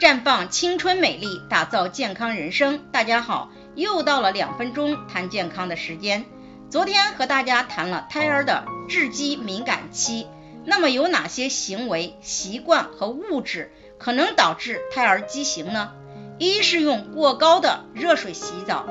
绽放青春美丽，打造健康人生。大家好，又到了两分钟谈健康的时间。昨天和大家谈了胎儿的致畸敏感期，那么有哪些行为习惯和物质可能导致胎儿畸形呢？一是用过高的热水洗澡。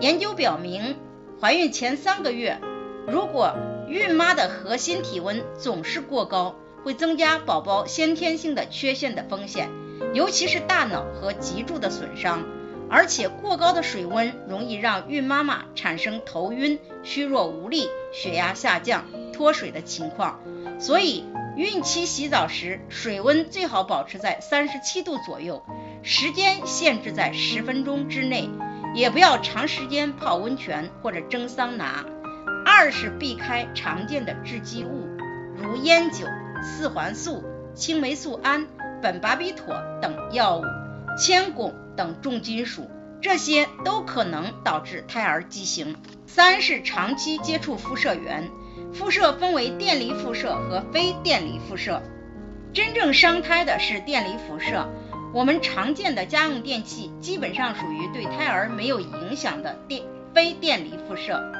研究表明，怀孕前三个月，如果孕妈的核心体温总是过高，会增加宝宝先天性的缺陷的风险。尤其是大脑和脊柱的损伤，而且过高的水温容易让孕妈妈产生头晕、虚弱无力、血压下降、脱水的情况。所以，孕期洗澡时水温最好保持在三十七度左右，时间限制在十分钟之内，也不要长时间泡温泉或者蒸桑拿。二是避开常见的致畸物，如烟酒、四环素、青霉素胺。苯巴比妥等药物、铅汞等重金属，这些都可能导致胎儿畸形。三是长期接触辐射源，辐射分为电离辐射和非电离辐射。真正伤胎的是电离辐射。我们常见的家用电器基本上属于对胎儿没有影响的电非电离辐射，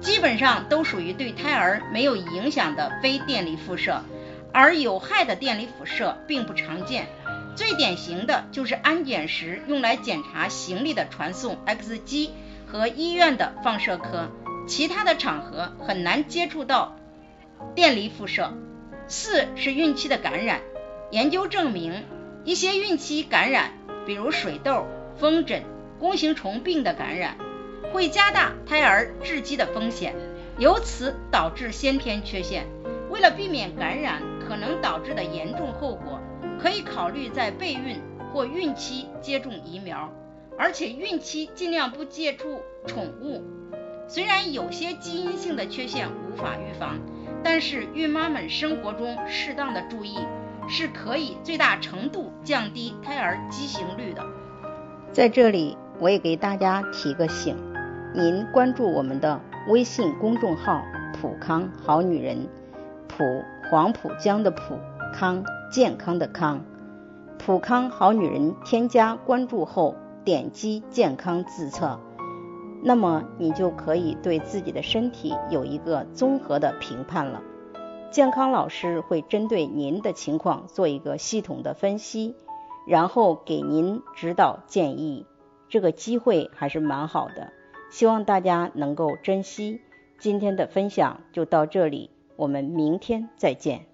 基本上都属于对胎儿没有影响的非电离辐射。而有害的电离辐射并不常见，最典型的就是安检时用来检查行李的传送 X 机和医院的放射科，其他的场合很难接触到电离辐射。四是孕期的感染，研究证明一些孕期感染，比如水痘、风疹、弓形虫病的感染，会加大胎儿致畸的风险，由此导致先天缺陷。为了避免感染可能导致的严重后果，可以考虑在备孕或孕期接种疫苗，而且孕期尽量不接触宠物。虽然有些基因性的缺陷无法预防，但是孕妈们生活中适当的注意，是可以最大程度降低胎儿畸形率的。在这里，我也给大家提个醒，您关注我们的微信公众号“普康好女人”。普黄浦江的浦康健康的康，普康好女人添加关注后点击健康自测，那么你就可以对自己的身体有一个综合的评判了。健康老师会针对您的情况做一个系统的分析，然后给您指导建议。这个机会还是蛮好的，希望大家能够珍惜。今天的分享就到这里。我们明天再见。